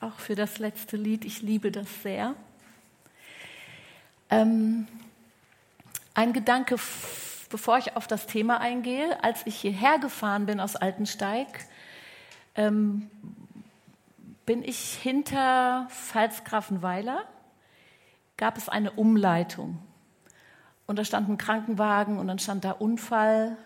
auch für das letzte Lied. Ich liebe das sehr. Ähm, ein Gedanke, bevor ich auf das Thema eingehe. Als ich hierher gefahren bin aus Altensteig, ähm, bin ich hinter Pfalzgrafenweiler, gab es eine Umleitung. Und da stand ein Krankenwagen und dann stand da Unfall.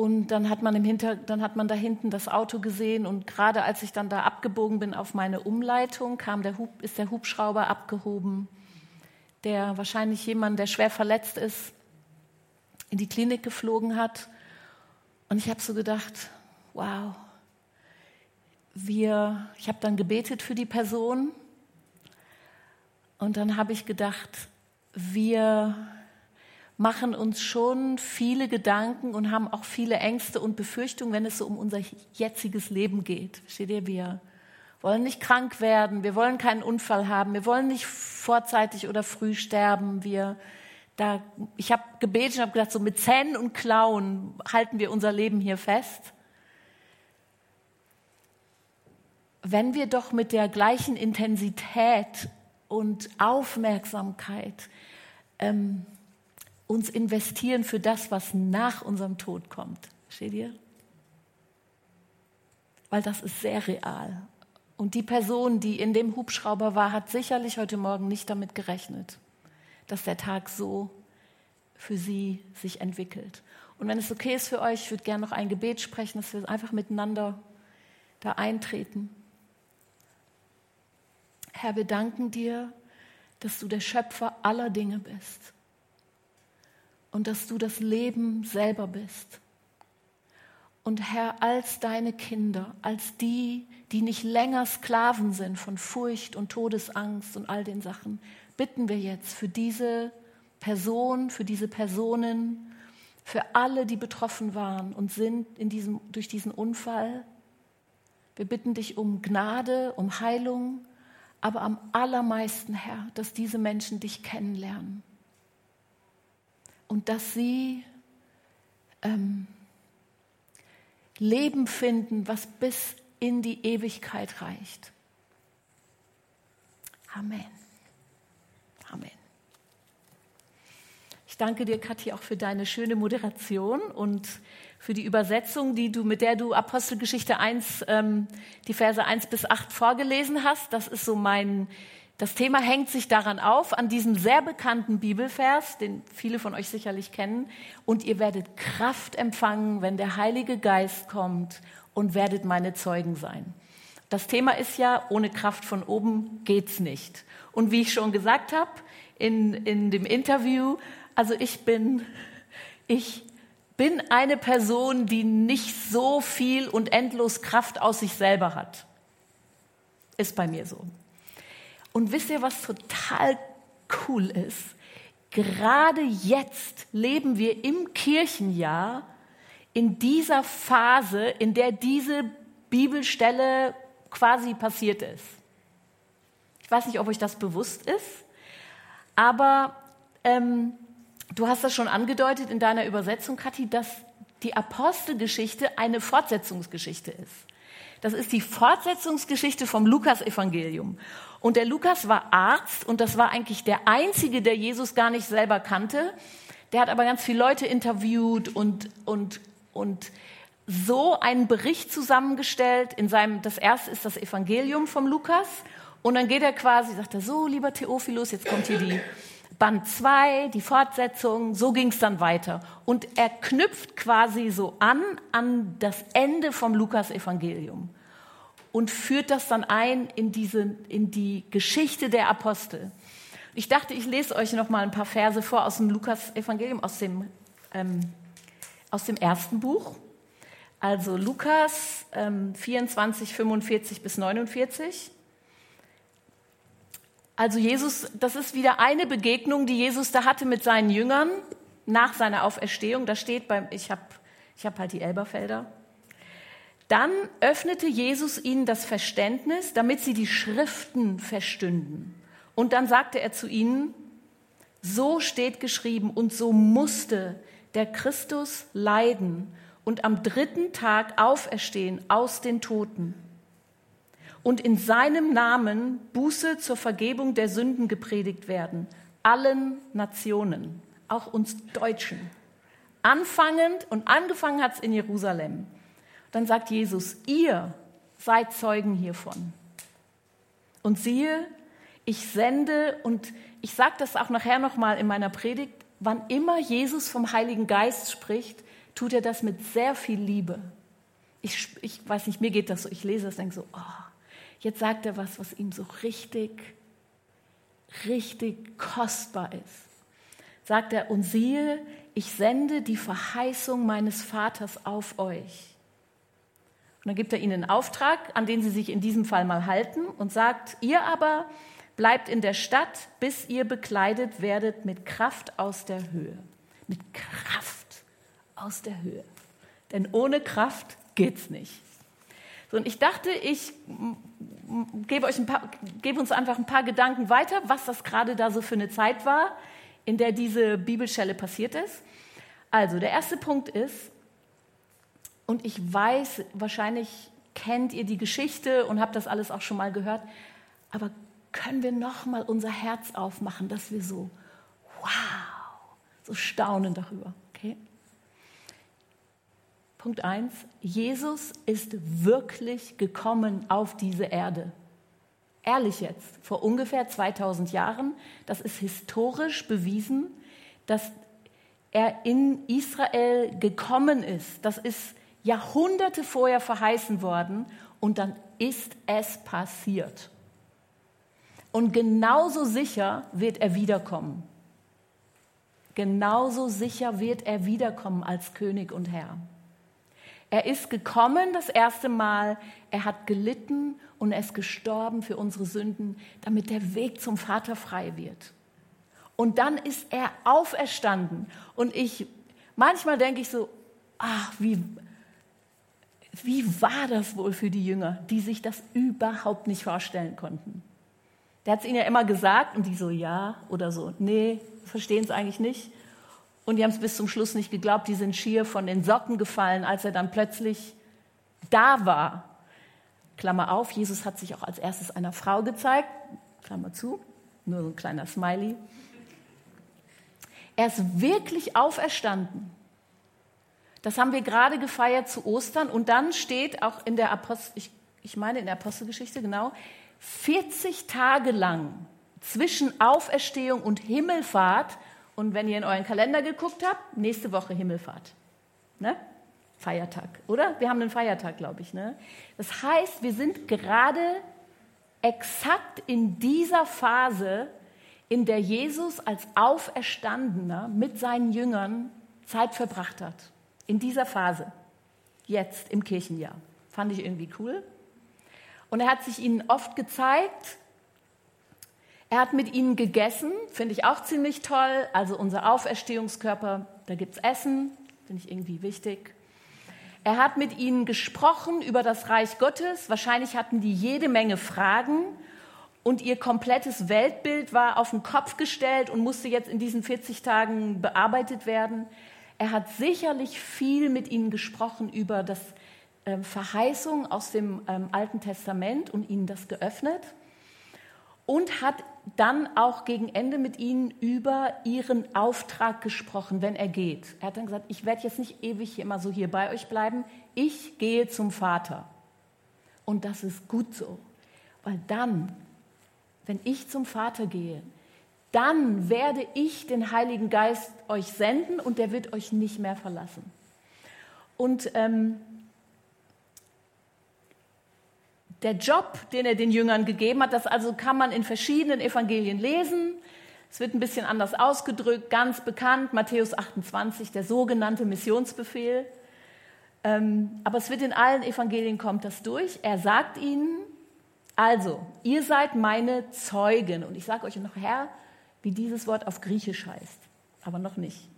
Und dann hat man im Hinter, dann hat man da hinten das Auto gesehen und gerade als ich dann da abgebogen bin auf meine Umleitung, kam der Hub, ist der Hubschrauber abgehoben, der wahrscheinlich jemand, der schwer verletzt ist, in die Klinik geflogen hat. Und ich habe so gedacht, wow, wir, ich habe dann gebetet für die Person und dann habe ich gedacht, wir machen uns schon viele Gedanken und haben auch viele Ängste und Befürchtungen, wenn es so um unser jetziges Leben geht. Versteht ihr? Wir wollen nicht krank werden, wir wollen keinen Unfall haben, wir wollen nicht vorzeitig oder früh sterben. Wir, da, ich habe gebetet und habe gedacht, so mit Zähnen und Klauen halten wir unser Leben hier fest. Wenn wir doch mit der gleichen Intensität und Aufmerksamkeit ähm, uns investieren für das, was nach unserem Tod kommt. Steht ihr? Weil das ist sehr real. Und die Person, die in dem Hubschrauber war, hat sicherlich heute Morgen nicht damit gerechnet, dass der Tag so für sie sich entwickelt. Und wenn es okay ist für euch, ich würde gerne noch ein Gebet sprechen, dass wir einfach miteinander da eintreten. Herr, wir danken dir, dass du der Schöpfer aller Dinge bist und dass du das Leben selber bist. Und Herr, als deine Kinder, als die, die nicht länger Sklaven sind von Furcht und Todesangst und all den Sachen, bitten wir jetzt für diese Person, für diese Personen, für alle, die betroffen waren und sind in diesem, durch diesen Unfall. Wir bitten dich um Gnade, um Heilung, aber am allermeisten, Herr, dass diese Menschen dich kennenlernen und dass sie ähm, Leben finden, was bis in die Ewigkeit reicht. Amen. Amen. Ich danke dir, Kathi, auch für deine schöne Moderation und für die Übersetzung, die du, mit der du Apostelgeschichte 1, ähm, die Verse 1 bis 8 vorgelesen hast. Das ist so mein, das Thema hängt sich daran auf, an diesem sehr bekannten Bibelvers, den viele von euch sicherlich kennen. Und ihr werdet Kraft empfangen, wenn der Heilige Geist kommt und werdet meine Zeugen sein. Das Thema ist ja, ohne Kraft von oben geht's nicht. Und wie ich schon gesagt habe in, in dem Interview, also ich bin, ich bin eine Person, die nicht so viel und endlos Kraft aus sich selber hat. Ist bei mir so. Und wisst ihr, was total cool ist? Gerade jetzt leben wir im Kirchenjahr in dieser Phase, in der diese Bibelstelle quasi passiert ist. Ich weiß nicht, ob euch das bewusst ist, aber ähm, du hast das schon angedeutet in deiner Übersetzung, Kathi, dass die Apostelgeschichte eine Fortsetzungsgeschichte ist. Das ist die Fortsetzungsgeschichte vom Lukas-Evangelium. Und der Lukas war Arzt und das war eigentlich der einzige, der Jesus gar nicht selber kannte. Der hat aber ganz viele Leute interviewt und, und, und so einen Bericht zusammengestellt. In seinem, das erste ist das Evangelium vom Lukas. Und dann geht er quasi, sagt er, so, lieber Theophilus, jetzt kommt hier die Band 2, die Fortsetzung, so ging es dann weiter. Und er knüpft quasi so an an das Ende vom Lukas-Evangelium und führt das dann ein in, diese, in die Geschichte der Apostel. Ich dachte, ich lese euch noch mal ein paar Verse vor aus dem Lukas-Evangelium, aus dem, ähm, aus dem ersten Buch. Also Lukas ähm, 24, 45 bis 49. Also Jesus, das ist wieder eine Begegnung, die Jesus da hatte mit seinen Jüngern nach seiner Auferstehung. Da steht beim, ich habe ich hab halt die Elberfelder. Dann öffnete Jesus ihnen das Verständnis, damit sie die Schriften verstünden. Und dann sagte er zu ihnen, so steht geschrieben und so musste der Christus leiden und am dritten Tag auferstehen aus den Toten und in seinem Namen Buße zur Vergebung der Sünden gepredigt werden, allen Nationen, auch uns Deutschen. Anfangend und angefangen hat es in Jerusalem. Dann sagt Jesus, ihr seid Zeugen hiervon. Und siehe, ich sende, und ich sage das auch nachher nochmal in meiner Predigt, wann immer Jesus vom Heiligen Geist spricht, tut er das mit sehr viel Liebe. Ich, ich weiß nicht, mir geht das so, ich lese das und denke so, oh, jetzt sagt er was, was ihm so richtig, richtig kostbar ist. Sagt er, und siehe, ich sende die Verheißung meines Vaters auf euch. Und dann gibt er ihnen einen Auftrag, an den sie sich in diesem Fall mal halten und sagt, ihr aber bleibt in der Stadt, bis ihr bekleidet werdet mit Kraft aus der Höhe. Mit Kraft aus der Höhe. Denn ohne Kraft geht's nicht. So, und ich dachte, ich gebe, euch ein paar, gebe uns einfach ein paar Gedanken weiter, was das gerade da so für eine Zeit war, in der diese Bibelstelle passiert ist. Also, der erste Punkt ist, und ich weiß, wahrscheinlich kennt ihr die Geschichte und habt das alles auch schon mal gehört, aber können wir noch mal unser Herz aufmachen, dass wir so wow, so staunen darüber, okay? Punkt 1, Jesus ist wirklich gekommen auf diese Erde. Ehrlich jetzt, vor ungefähr 2000 Jahren, das ist historisch bewiesen, dass er in Israel gekommen ist. Das ist Jahrhunderte vorher verheißen worden und dann ist es passiert. Und genauso sicher wird er wiederkommen. Genauso sicher wird er wiederkommen als König und Herr. Er ist gekommen das erste Mal, er hat gelitten und er ist gestorben für unsere Sünden, damit der Weg zum Vater frei wird. Und dann ist er auferstanden. Und ich, manchmal denke ich so, ach, wie, wie war das wohl für die Jünger, die sich das überhaupt nicht vorstellen konnten? Der hat es ihnen ja immer gesagt und die so, ja oder so, nee, verstehen es eigentlich nicht. Und die haben es bis zum Schluss nicht geglaubt, die sind schier von den Socken gefallen, als er dann plötzlich da war. Klammer auf, Jesus hat sich auch als erstes einer Frau gezeigt, Klammer zu, nur so ein kleiner Smiley. Er ist wirklich auferstanden. Das haben wir gerade gefeiert zu Ostern und dann steht auch in der Apostel, ich, ich meine in der Apostelgeschichte genau, 40 Tage lang zwischen Auferstehung und Himmelfahrt und wenn ihr in euren Kalender geguckt habt, nächste Woche Himmelfahrt. Ne? Feiertag, oder? Wir haben einen Feiertag, glaube ich. Ne? Das heißt, wir sind gerade exakt in dieser Phase, in der Jesus als Auferstandener mit seinen Jüngern Zeit verbracht hat in dieser Phase, jetzt im Kirchenjahr. Fand ich irgendwie cool. Und er hat sich ihnen oft gezeigt. Er hat mit ihnen gegessen, finde ich auch ziemlich toll. Also unser Auferstehungskörper, da gibt es Essen, finde ich irgendwie wichtig. Er hat mit ihnen gesprochen über das Reich Gottes. Wahrscheinlich hatten die jede Menge Fragen und ihr komplettes Weltbild war auf den Kopf gestellt und musste jetzt in diesen 40 Tagen bearbeitet werden. Er hat sicherlich viel mit ihnen gesprochen über das ähm, Verheißung aus dem ähm, Alten Testament und ihnen das geöffnet und hat dann auch gegen Ende mit ihnen über ihren Auftrag gesprochen, wenn er geht. Er hat dann gesagt, ich werde jetzt nicht ewig immer so hier bei euch bleiben, ich gehe zum Vater. Und das ist gut so, weil dann, wenn ich zum Vater gehe, dann werde ich den Heiligen Geist euch senden und der wird euch nicht mehr verlassen. Und ähm, der Job, den er den Jüngern gegeben hat, das also kann man in verschiedenen Evangelien lesen. Es wird ein bisschen anders ausgedrückt, ganz bekannt, Matthäus 28, der sogenannte Missionsbefehl. Ähm, aber es wird in allen Evangelien kommt das durch. Er sagt ihnen, also, ihr seid meine Zeugen. Und ich sage euch noch, Herr, wie dieses Wort auf Griechisch heißt, aber noch nicht.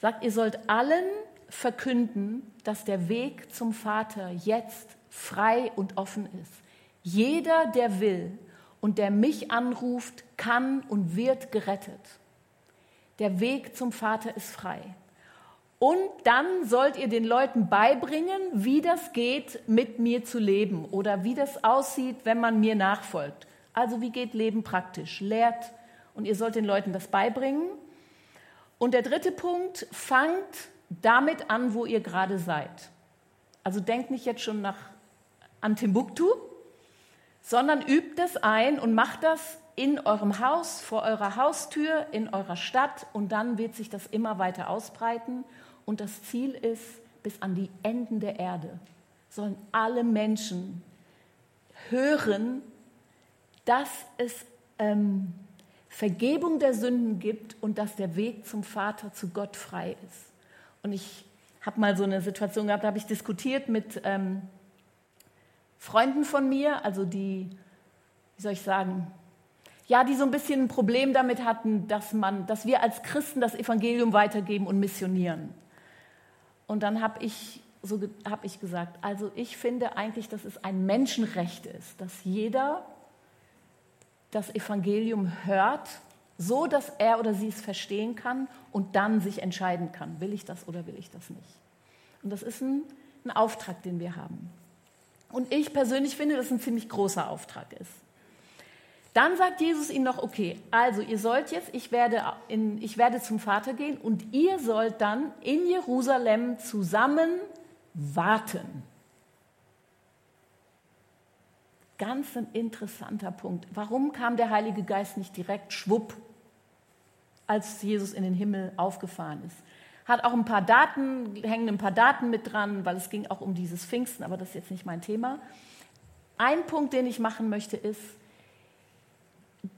Sagt, ihr sollt allen verkünden, dass der Weg zum Vater jetzt frei und offen ist. Jeder, der will und der mich anruft, kann und wird gerettet. Der Weg zum Vater ist frei. Und dann sollt ihr den Leuten beibringen, wie das geht, mit mir zu leben oder wie das aussieht, wenn man mir nachfolgt. Also wie geht Leben praktisch? Lehrt und ihr sollt den Leuten das beibringen. Und der dritte Punkt, fangt damit an, wo ihr gerade seid. Also denkt nicht jetzt schon nach an Timbuktu, sondern übt es ein und macht das in eurem Haus, vor eurer Haustür, in eurer Stadt und dann wird sich das immer weiter ausbreiten und das Ziel ist, bis an die Enden der Erde sollen alle Menschen hören, dass es ähm, Vergebung der Sünden gibt und dass der Weg zum Vater, zu Gott frei ist. Und ich habe mal so eine Situation gehabt, da habe ich diskutiert mit ähm, Freunden von mir, also die, wie soll ich sagen, ja, die so ein bisschen ein Problem damit hatten, dass, man, dass wir als Christen das Evangelium weitergeben und missionieren. Und dann habe ich, so, hab ich gesagt, also ich finde eigentlich, dass es ein Menschenrecht ist, dass jeder das Evangelium hört, so dass er oder sie es verstehen kann und dann sich entscheiden kann, will ich das oder will ich das nicht. Und das ist ein, ein Auftrag, den wir haben. Und ich persönlich finde, dass es ein ziemlich großer Auftrag ist. Dann sagt Jesus ihnen noch, okay, also ihr sollt jetzt, ich werde, in, ich werde zum Vater gehen und ihr sollt dann in Jerusalem zusammen warten. Ganz ein interessanter Punkt. Warum kam der Heilige Geist nicht direkt schwupp, als Jesus in den Himmel aufgefahren ist? Hat auch ein paar Daten, hängen ein paar Daten mit dran, weil es ging auch um dieses Pfingsten, aber das ist jetzt nicht mein Thema. Ein Punkt, den ich machen möchte, ist,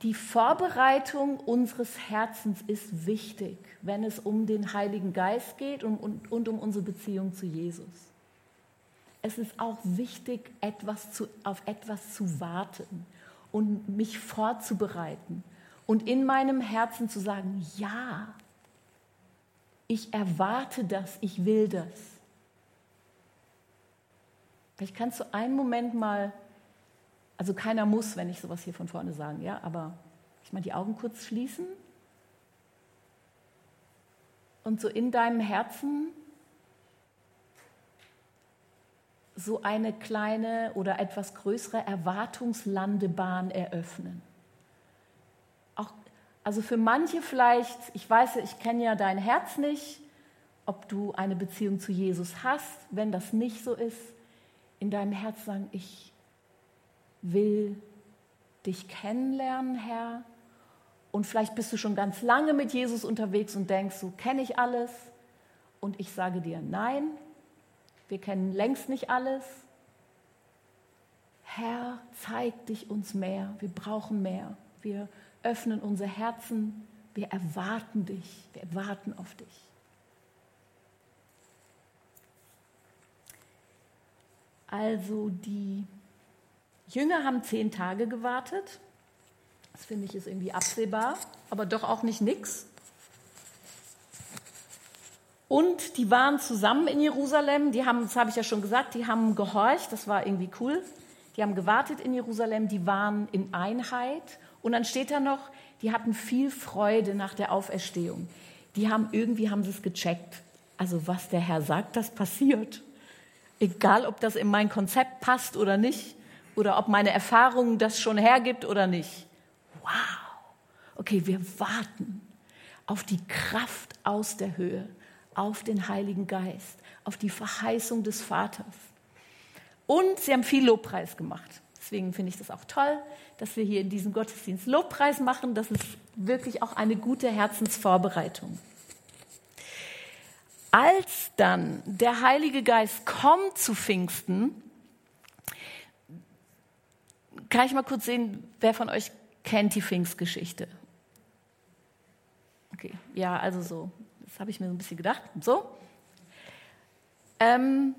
die Vorbereitung unseres Herzens ist wichtig, wenn es um den Heiligen Geist geht und, und, und um unsere Beziehung zu Jesus. Es ist auch wichtig, etwas zu, auf etwas zu warten und mich vorzubereiten und in meinem Herzen zu sagen, ja, ich erwarte das, ich will das. Vielleicht kannst du einen Moment mal also keiner muss, wenn ich sowas hier von vorne sagen, ja, aber ich meine, die Augen kurz schließen und so in deinem Herzen so eine kleine oder etwas größere Erwartungslandebahn eröffnen. Also für manche vielleicht, ich weiß, ich kenne ja dein Herz nicht, ob du eine Beziehung zu Jesus hast, wenn das nicht so ist, in deinem Herz sagen, ich will dich kennenlernen, Herr. Und vielleicht bist du schon ganz lange mit Jesus unterwegs und denkst, so kenne ich alles. Und ich sage dir, nein, wir kennen längst nicht alles. Herr, zeig dich uns mehr. Wir brauchen mehr. Wir öffnen unser Herzen. Wir erwarten dich. Wir warten auf dich. Also die Jünger haben zehn Tage gewartet. Das finde ich ist irgendwie absehbar, aber doch auch nicht nix. Und die waren zusammen in Jerusalem. Die haben, das habe ich ja schon gesagt, die haben gehorcht. Das war irgendwie cool. Die haben gewartet in Jerusalem. Die waren in Einheit. Und dann steht da noch, die hatten viel Freude nach der Auferstehung. Die haben irgendwie haben sie es gecheckt. Also was der Herr sagt, das passiert. Egal, ob das in mein Konzept passt oder nicht oder ob meine Erfahrung das schon hergibt oder nicht. Wow. Okay, wir warten auf die Kraft aus der Höhe, auf den Heiligen Geist, auf die Verheißung des Vaters. Und sie haben viel Lobpreis gemacht. Deswegen finde ich das auch toll, dass wir hier in diesem Gottesdienst Lobpreis machen. Das ist wirklich auch eine gute Herzensvorbereitung. Als dann der Heilige Geist kommt zu Pfingsten, kann ich mal kurz sehen, wer von euch kennt die Pfingstgeschichte? Okay, ja, also so. Das habe ich mir so ein bisschen gedacht. So. Ähm,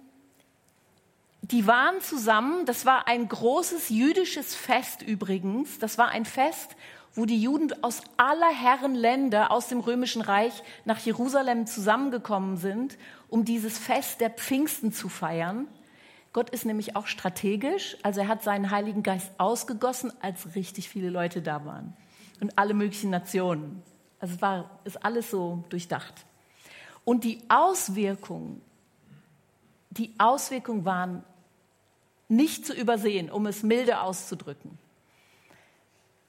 die waren zusammen, das war ein großes jüdisches Fest übrigens. Das war ein Fest, wo die Juden aus aller Herren Länder aus dem Römischen Reich nach Jerusalem zusammengekommen sind, um dieses Fest der Pfingsten zu feiern. Gott ist nämlich auch strategisch, also er hat seinen Heiligen Geist ausgegossen, als richtig viele Leute da waren und alle möglichen Nationen. Also es war, ist alles so durchdacht. Und die Auswirkungen, die Auswirkungen waren nicht zu übersehen, um es milde auszudrücken.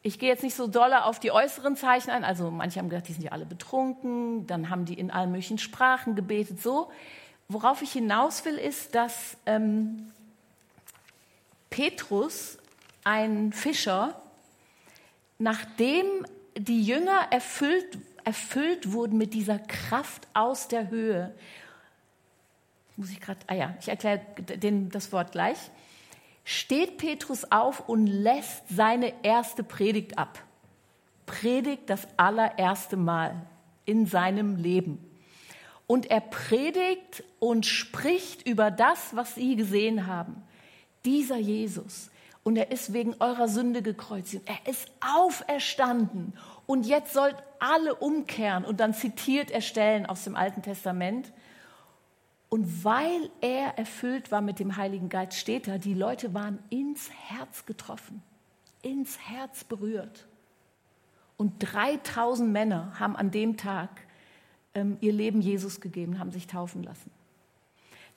Ich gehe jetzt nicht so dolle auf die äußeren Zeichen ein. Also manche haben gesagt, die sind ja alle betrunken. Dann haben die in allen möglichen Sprachen gebetet. So, worauf ich hinaus will, ist, dass ähm, Petrus, ein Fischer, nachdem die Jünger erfüllt, erfüllt wurden mit dieser Kraft aus der Höhe, muss ich gerade, ah ja, ich erkläre das Wort gleich steht Petrus auf und lässt seine erste Predigt ab. Predigt das allererste Mal in seinem Leben. Und er predigt und spricht über das, was sie gesehen haben. Dieser Jesus. Und er ist wegen eurer Sünde gekreuzigt. Er ist auferstanden. Und jetzt sollt alle umkehren. Und dann zitiert er Stellen aus dem Alten Testament. Und weil er erfüllt war mit dem Heiligen Geist, steht da, die Leute waren ins Herz getroffen, ins Herz berührt. Und 3000 Männer haben an dem Tag ähm, ihr Leben Jesus gegeben, haben sich taufen lassen.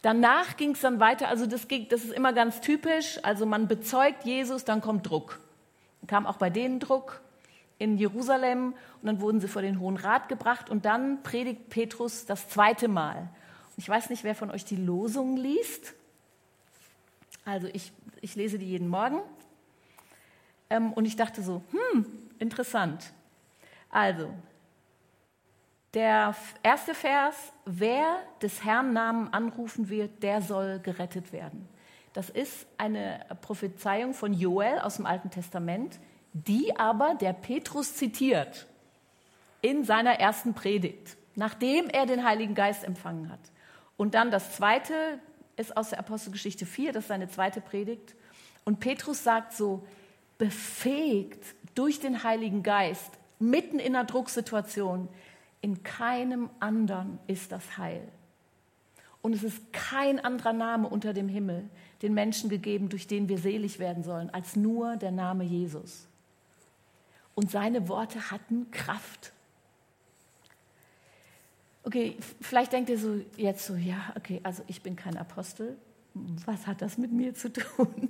Danach ging es dann weiter, also das, ging, das ist immer ganz typisch, also man bezeugt Jesus, dann kommt Druck. Dann kam auch bei denen Druck in Jerusalem und dann wurden sie vor den Hohen Rat gebracht und dann predigt Petrus das zweite Mal. Ich weiß nicht, wer von euch die Losung liest. Also ich, ich lese die jeden Morgen. Ähm, und ich dachte so, hm, interessant. Also, der erste Vers, wer des Herrn Namen anrufen wird, der soll gerettet werden. Das ist eine Prophezeiung von Joel aus dem Alten Testament, die aber der Petrus zitiert in seiner ersten Predigt, nachdem er den Heiligen Geist empfangen hat. Und dann das zweite ist aus der Apostelgeschichte 4, das ist seine zweite Predigt. Und Petrus sagt so, befähigt durch den Heiligen Geist, mitten in einer Drucksituation, in keinem anderen ist das Heil. Und es ist kein anderer Name unter dem Himmel den Menschen gegeben, durch den wir selig werden sollen, als nur der Name Jesus. Und seine Worte hatten Kraft. Okay, vielleicht denkt ihr so jetzt so, ja, okay, also ich bin kein Apostel. Was hat das mit mir zu tun?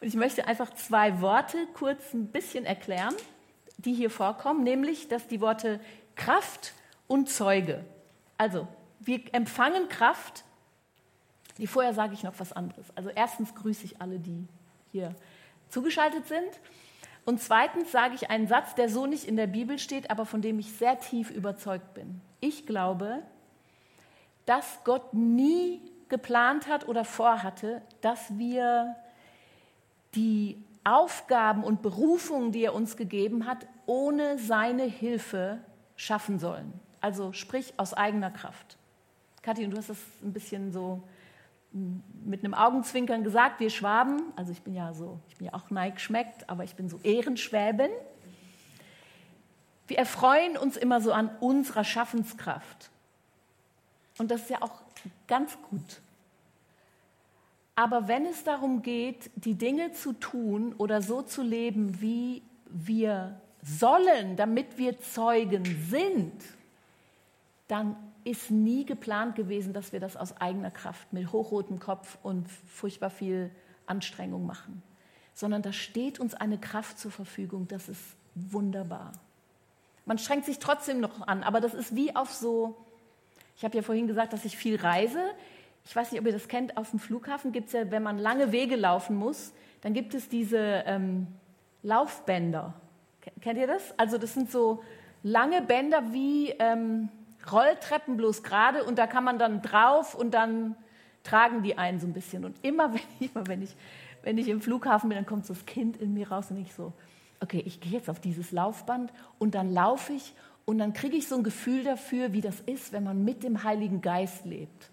Und ich möchte einfach zwei Worte kurz ein bisschen erklären, die hier vorkommen, nämlich dass die Worte Kraft und Zeuge. Also, wir empfangen Kraft. Die vorher sage ich noch was anderes. Also erstens grüße ich alle, die hier zugeschaltet sind. Und zweitens sage ich einen Satz, der so nicht in der Bibel steht, aber von dem ich sehr tief überzeugt bin. Ich glaube, dass Gott nie geplant hat oder vorhatte, dass wir die Aufgaben und Berufungen, die er uns gegeben hat, ohne seine Hilfe schaffen sollen. Also sprich aus eigener Kraft. Kathi, du hast das ein bisschen so mit einem Augenzwinkern gesagt, wir Schwaben, also ich bin ja so, ich bin ja auch Neig schmeckt, aber ich bin so Ehrenschwäbin. Wir erfreuen uns immer so an unserer Schaffenskraft. Und das ist ja auch ganz gut. Aber wenn es darum geht, die Dinge zu tun oder so zu leben, wie wir sollen, damit wir Zeugen sind, dann ist nie geplant gewesen, dass wir das aus eigener Kraft mit hochrotem Kopf und furchtbar viel Anstrengung machen, sondern da steht uns eine Kraft zur Verfügung, das ist wunderbar. Man strengt sich trotzdem noch an, aber das ist wie auf so, ich habe ja vorhin gesagt, dass ich viel reise. Ich weiß nicht, ob ihr das kennt, auf dem Flughafen gibt es ja, wenn man lange Wege laufen muss, dann gibt es diese ähm, Laufbänder. Kennt ihr das? Also das sind so lange Bänder wie... Ähm, Rolltreppen bloß gerade und da kann man dann drauf und dann tragen die einen so ein bisschen. Und immer wenn ich, immer wenn ich, wenn ich im Flughafen bin, dann kommt so das Kind in mir raus und ich so, okay, ich gehe jetzt auf dieses Laufband und dann laufe ich und dann kriege ich so ein Gefühl dafür, wie das ist, wenn man mit dem Heiligen Geist lebt.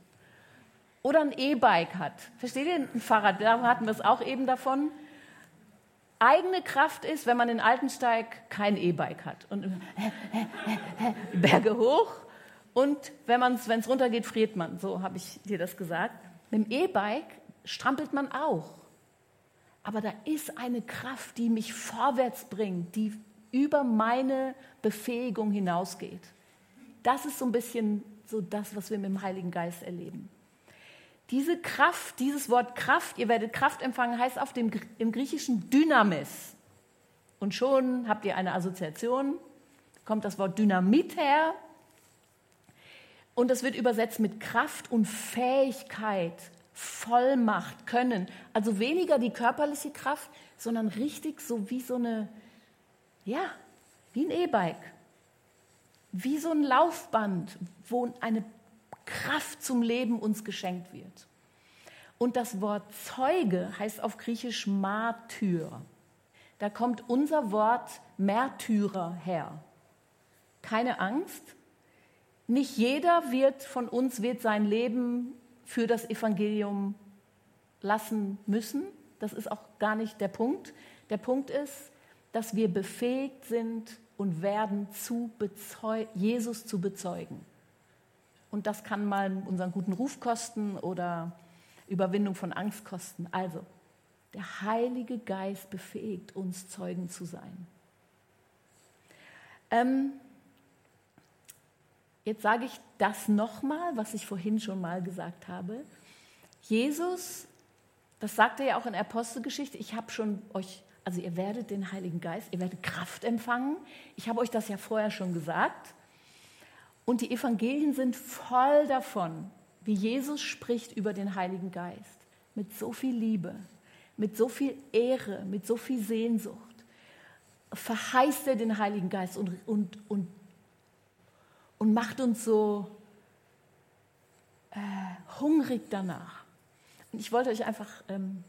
Oder ein E-Bike hat. Versteht ihr? Ein Fahrrad, da hatten wir es auch eben davon. Eigene Kraft ist, wenn man in Altensteig kein E-Bike hat. Und Berge hoch und wenn es runtergeht, friert man. So habe ich dir das gesagt. Mit dem E-Bike strampelt man auch. Aber da ist eine Kraft, die mich vorwärts bringt, die über meine Befähigung hinausgeht. das ist so ein bisschen so das, was wir mit dem Heiligen Geist erleben. Diese Kraft, dieses Wort Kraft, ihr werdet Kraft empfangen, heißt auf dem, im Griechischen Dynamis. Und schon habt ihr eine Assoziation, kommt das Wort Dynamit her. Und das wird übersetzt mit Kraft und Fähigkeit, Vollmacht, Können. Also weniger die körperliche Kraft, sondern richtig so wie so eine, ja, wie ein E-Bike. Wie so ein Laufband, wo eine Kraft zum Leben uns geschenkt wird. Und das Wort Zeuge heißt auf Griechisch Martyr. Da kommt unser Wort Märtyrer her. Keine Angst. Nicht jeder wird von uns wird sein Leben für das Evangelium lassen müssen. Das ist auch gar nicht der Punkt. Der Punkt ist, dass wir befähigt sind und werden, zu Jesus zu bezeugen. Und das kann mal unseren guten Ruf kosten oder Überwindung von Angst kosten. Also, der Heilige Geist befähigt uns, Zeugen zu sein. Ähm, jetzt sage ich das nochmal, was ich vorhin schon mal gesagt habe. Jesus, das sagt er ja auch in Apostelgeschichte, ich habe schon euch, also ihr werdet den Heiligen Geist, ihr werdet Kraft empfangen. Ich habe euch das ja vorher schon gesagt. Und die Evangelien sind voll davon, wie Jesus spricht über den Heiligen Geist. Mit so viel Liebe, mit so viel Ehre, mit so viel Sehnsucht. Verheißt er den Heiligen Geist und, und, und, und macht uns so äh, hungrig danach. Und ich wollte euch einfach ähm,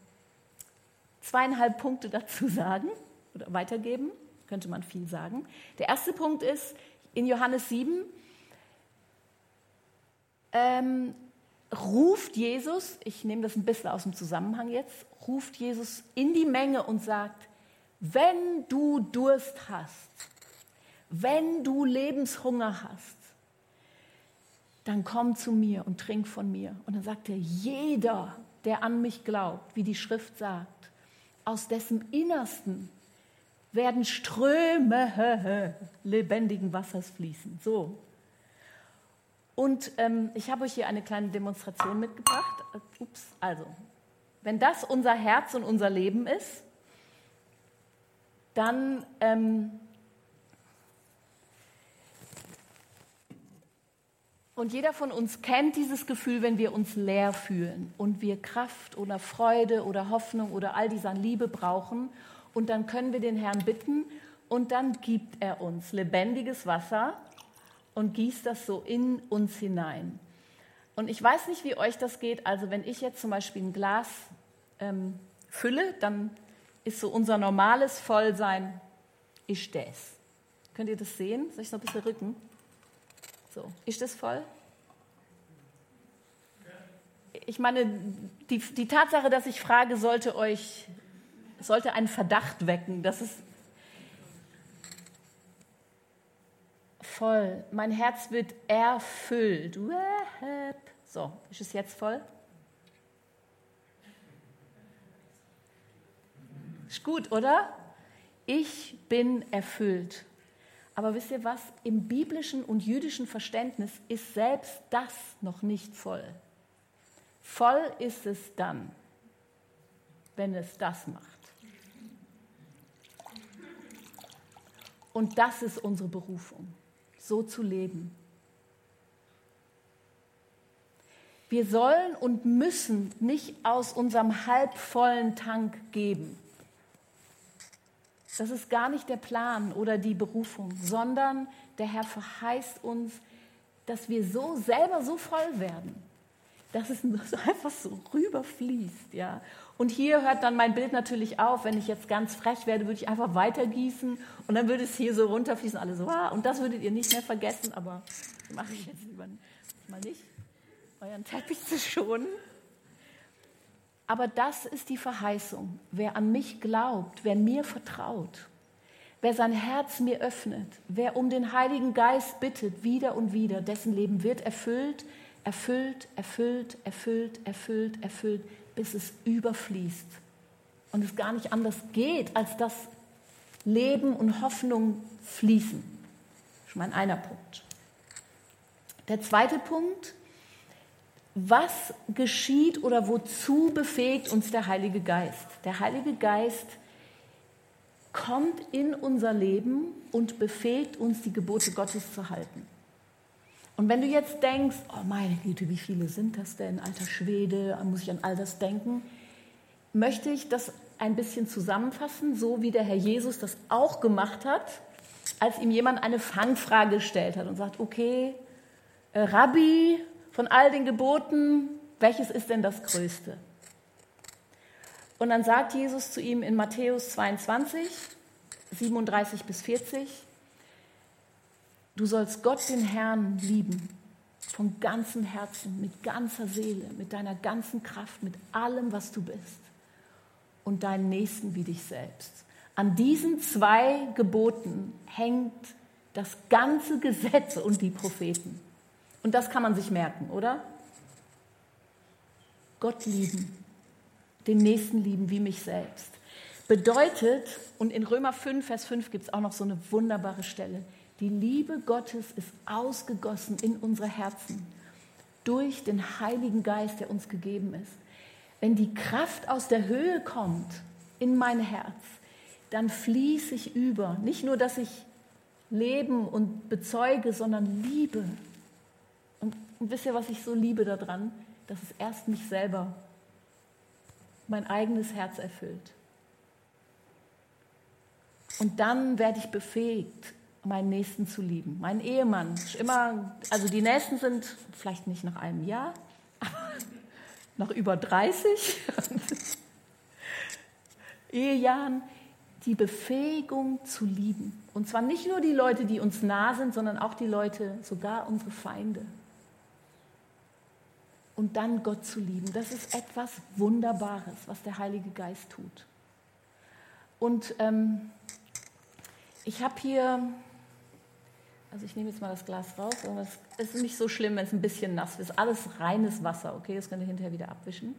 zweieinhalb Punkte dazu sagen oder weitergeben, könnte man viel sagen. Der erste Punkt ist in Johannes 7, ähm, ruft Jesus, ich nehme das ein bisschen aus dem Zusammenhang jetzt, ruft Jesus in die Menge und sagt, wenn du Durst hast, wenn du Lebenshunger hast, dann komm zu mir und trink von mir. Und dann sagt er, jeder, der an mich glaubt, wie die Schrift sagt, aus dessen Innersten werden Ströme lebendigen Wassers fließen. So, und ähm, ich habe euch hier eine kleine Demonstration mitgebracht. Äh, ups, also, wenn das unser Herz und unser Leben ist, dann ähm, und jeder von uns kennt dieses Gefühl, wenn wir uns leer fühlen und wir Kraft oder Freude oder Hoffnung oder all dieser Liebe brauchen. Und dann können wir den Herrn bitten und dann gibt er uns lebendiges Wasser und gießt das so in uns hinein. Und ich weiß nicht, wie euch das geht. Also wenn ich jetzt zum Beispiel ein Glas ähm, fülle, dann ist so unser normales Vollsein, ist das. Könnt ihr das sehen? Soll ich noch ein bisschen rücken? So, ist das voll? Ich meine, die, die Tatsache, dass ich frage, sollte euch, sollte einen Verdacht wecken, dass es voll. Mein Herz wird erfüllt. So, ist es jetzt voll? Ist gut, oder? Ich bin erfüllt. Aber wisst ihr was? Im biblischen und jüdischen Verständnis ist selbst das noch nicht voll. Voll ist es dann, wenn es das macht. Und das ist unsere Berufung so zu leben. Wir sollen und müssen nicht aus unserem halbvollen Tank geben. Das ist gar nicht der Plan oder die Berufung, sondern der Herr verheißt uns, dass wir so selber so voll werden, dass es einfach so rüberfließt. Ja. Und hier hört dann mein Bild natürlich auf. Wenn ich jetzt ganz frech werde, würde ich einfach weitergießen und dann würde es hier so runterfließen. Alle so, ah, und das würdet ihr nicht mehr vergessen, aber mache ich jetzt lieber mal nicht, euren Teppich zu schonen. Aber das ist die Verheißung. Wer an mich glaubt, wer mir vertraut, wer sein Herz mir öffnet, wer um den Heiligen Geist bittet, wieder und wieder, dessen Leben wird erfüllt, erfüllt, erfüllt, erfüllt, erfüllt, erfüllt, bis es überfließt und es gar nicht anders geht, als dass Leben und Hoffnung fließen. Schon mal einer Punkt. Der zweite Punkt, was geschieht oder wozu befähigt uns der Heilige Geist? Der Heilige Geist kommt in unser Leben und befähigt uns, die Gebote Gottes zu halten. Und wenn du jetzt denkst, oh meine Güte, wie viele sind das denn, alter Schwede, muss ich an all das denken, möchte ich das ein bisschen zusammenfassen, so wie der Herr Jesus das auch gemacht hat, als ihm jemand eine Fangfrage gestellt hat und sagt, okay, äh, Rabbi, von all den Geboten, welches ist denn das Größte? Und dann sagt Jesus zu ihm in Matthäus 22, 37 bis 40, du sollst Gott den Herrn lieben, von ganzem Herzen, mit ganzer Seele, mit deiner ganzen Kraft, mit allem, was du bist und deinen Nächsten wie dich selbst. An diesen zwei Geboten hängt das ganze Gesetz und die Propheten. Und das kann man sich merken, oder? Gott lieben, den Nächsten lieben wie mich selbst. Bedeutet, und in Römer 5, Vers 5 gibt es auch noch so eine wunderbare Stelle, die Liebe Gottes ist ausgegossen in unsere Herzen durch den Heiligen Geist, der uns gegeben ist. Wenn die Kraft aus der Höhe kommt in mein Herz, dann fließe ich über. Nicht nur, dass ich leben und bezeuge, sondern liebe. Und, wisst ihr, was ich so liebe daran? Dass es erst mich selber, mein eigenes Herz erfüllt. Und dann werde ich befähigt, meinen Nächsten zu lieben. Mein Ehemann, immer, also die Nächsten sind vielleicht nicht nach einem Jahr, aber nach über 30 Ehejahren die Befähigung zu lieben. Und zwar nicht nur die Leute, die uns nah sind, sondern auch die Leute, sogar unsere Feinde. Und dann Gott zu lieben. Das ist etwas Wunderbares, was der Heilige Geist tut. Und ähm, ich habe hier also ich nehme jetzt mal das Glas raus. Es ist nicht so schlimm, wenn es ein bisschen nass ist. Alles reines Wasser, okay? Das könnt ihr hinterher wieder abwischen.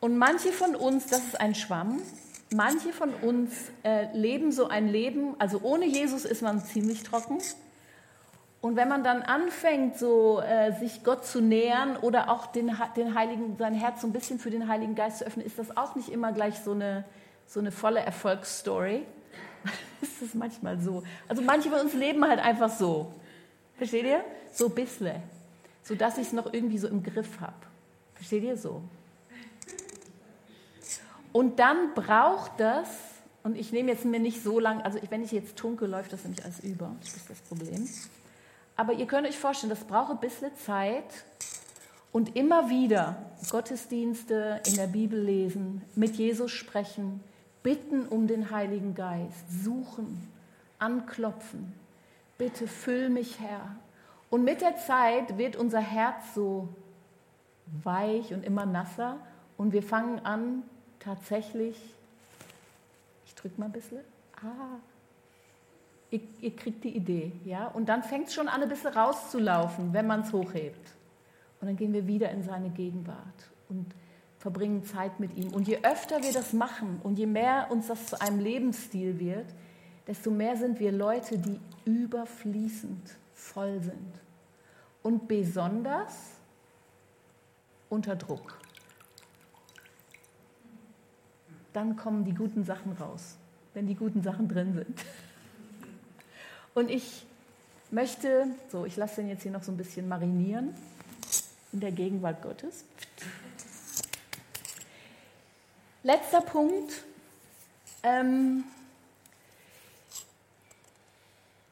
Und manche von uns, das ist ein Schwamm, manche von uns äh, leben so ein Leben, also ohne Jesus ist man ziemlich trocken. Und wenn man dann anfängt, so äh, sich Gott zu nähern oder auch den, den Heiligen, sein Herz so ein bisschen für den Heiligen Geist zu öffnen, ist das auch nicht immer gleich so eine, so eine volle Erfolgsstory. ist es manchmal so. Also manche von uns leben halt einfach so. Versteht ihr? So bissle. So dass ich es noch irgendwie so im Griff habe. Versteht ihr so? Und dann braucht das, und ich nehme jetzt mir nicht so lang, also wenn ich jetzt tunke, läuft das nämlich alles über. Das ist das Problem. Aber ihr könnt euch vorstellen, das braucht ein bisschen Zeit und immer wieder Gottesdienste in der Bibel lesen, mit Jesus sprechen, bitten um den Heiligen Geist, suchen, anklopfen. Bitte füll mich, Herr. Und mit der Zeit wird unser Herz so weich und immer nasser und wir fangen an, tatsächlich, ich drücke mal ein bisschen, ah, ihr, ihr kriegt die Idee, ja? Und dann fängt es schon an, ein bisschen rauszulaufen, wenn man es hochhebt. Und dann gehen wir wieder in seine Gegenwart. Und verbringen Zeit mit ihm. Und je öfter wir das machen und je mehr uns das zu einem Lebensstil wird, desto mehr sind wir Leute, die überfließend voll sind. Und besonders unter Druck. Dann kommen die guten Sachen raus, wenn die guten Sachen drin sind. Und ich möchte, so, ich lasse den jetzt hier noch so ein bisschen marinieren in der Gegenwart Gottes. Letzter Punkt. Ähm,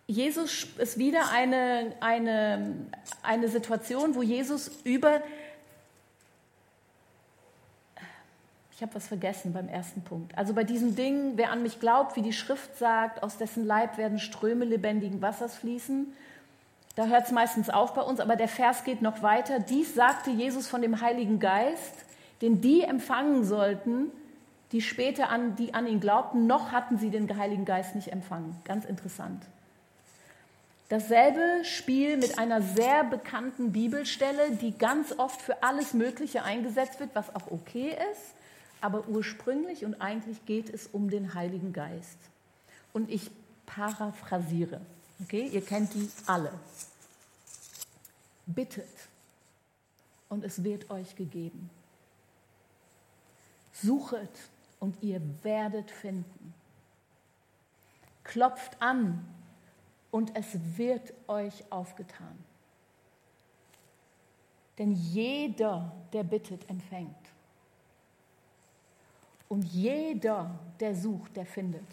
Jesus ist wieder eine, eine, eine Situation, wo Jesus über... Ich habe was vergessen beim ersten Punkt. Also bei diesem Ding, wer an mich glaubt, wie die Schrift sagt, aus dessen Leib werden Ströme lebendigen Wassers fließen. Da hört es meistens auf bei uns, aber der Vers geht noch weiter. Dies sagte Jesus von dem Heiligen Geist, den die empfangen sollten, die später an, die an ihn glaubten, noch hatten sie den Heiligen Geist nicht empfangen. Ganz interessant. Dasselbe Spiel mit einer sehr bekannten Bibelstelle, die ganz oft für alles Mögliche eingesetzt wird, was auch okay ist, aber ursprünglich und eigentlich geht es um den Heiligen Geist. Und ich paraphrasiere. Okay, ihr kennt die alle. Bittet und es wird euch gegeben. Suchet und ihr werdet finden. Klopft an und es wird euch aufgetan. Denn jeder, der bittet, empfängt. Und jeder, der sucht, der findet.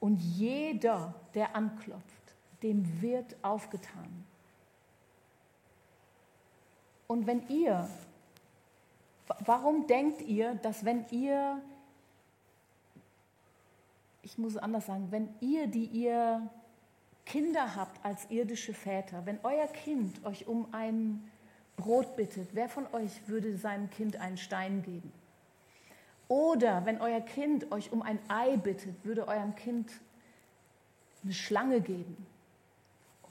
Und jeder, der anklopft, dem wird aufgetan. Und wenn ihr, warum denkt ihr, dass wenn ihr, ich muss anders sagen, wenn ihr, die ihr Kinder habt als irdische Väter, wenn euer Kind euch um ein Brot bittet, wer von euch würde seinem Kind einen Stein geben? Oder wenn euer Kind euch um ein Ei bittet, würde eurem Kind eine Schlange geben.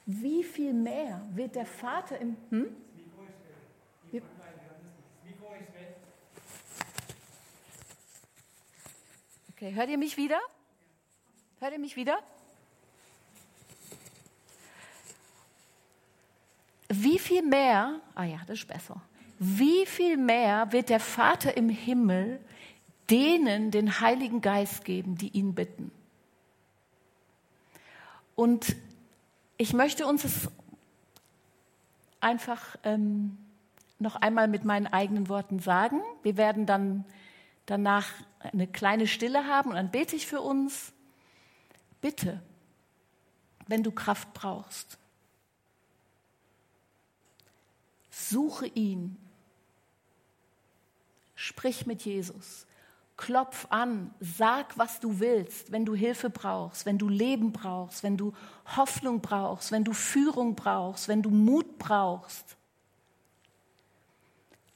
Wie viel mehr wird der Vater im... Hm? Okay, hört ihr mich wieder? Hört ihr mich wieder? Wie viel mehr, ah ja, das ist besser, wie viel mehr wird der Vater im Himmel denen den Heiligen Geist geben, die ihn bitten? Und ich möchte uns es einfach ähm, noch einmal mit meinen eigenen Worten sagen. Wir werden dann danach eine kleine Stille haben und dann bete ich für uns. Bitte, wenn du Kraft brauchst, suche ihn, sprich mit Jesus, klopf an, sag, was du willst, wenn du Hilfe brauchst, wenn du Leben brauchst, wenn du Hoffnung brauchst, wenn du Führung brauchst, wenn du Mut brauchst.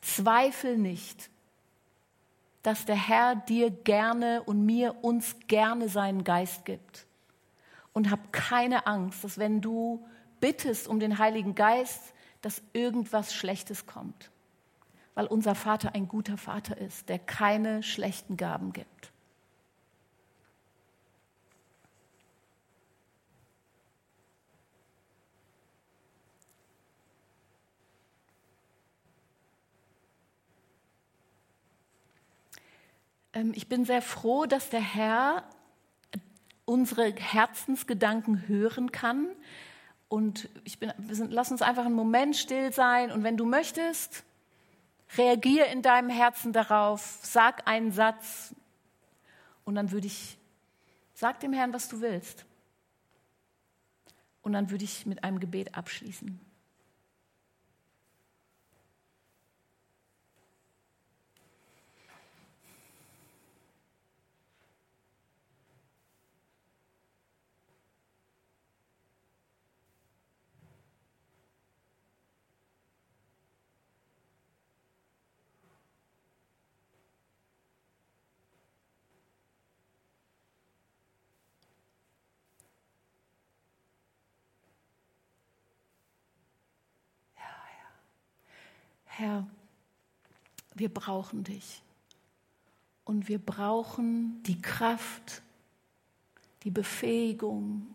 Zweifel nicht, dass der Herr dir gerne und mir uns gerne seinen Geist gibt. Und hab keine Angst, dass wenn du bittest um den Heiligen Geist, dass irgendwas Schlechtes kommt. Weil unser Vater ein guter Vater ist, der keine schlechten Gaben gibt. Ähm, ich bin sehr froh, dass der Herr unsere Herzensgedanken hören kann. Und ich bin, lass uns einfach einen Moment still sein. Und wenn du möchtest, reagier in deinem Herzen darauf, sag einen Satz. Und dann würde ich, sag dem Herrn, was du willst. Und dann würde ich mit einem Gebet abschließen. Herr, wir brauchen dich. Und wir brauchen die Kraft, die Befähigung,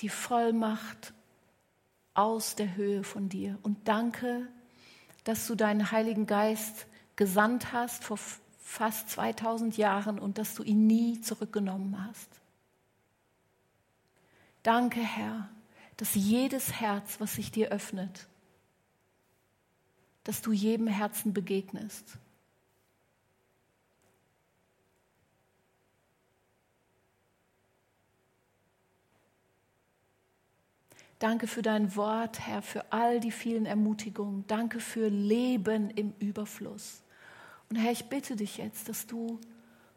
die Vollmacht aus der Höhe von dir. Und danke, dass du deinen Heiligen Geist gesandt hast vor fast 2000 Jahren und dass du ihn nie zurückgenommen hast. Danke, Herr, dass jedes Herz, was sich dir öffnet, dass du jedem Herzen begegnest. Danke für dein Wort, Herr, für all die vielen Ermutigungen. Danke für Leben im Überfluss. Und Herr, ich bitte dich jetzt, dass du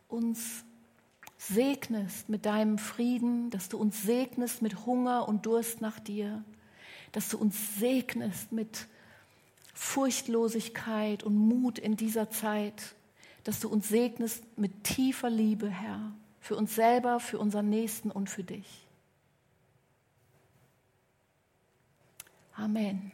uns segnest mit deinem Frieden, dass du uns segnest mit Hunger und Durst nach dir, dass du uns segnest mit Furchtlosigkeit und Mut in dieser Zeit, dass du uns segnest mit tiefer Liebe, Herr, für uns selber, für unseren Nächsten und für dich. Amen.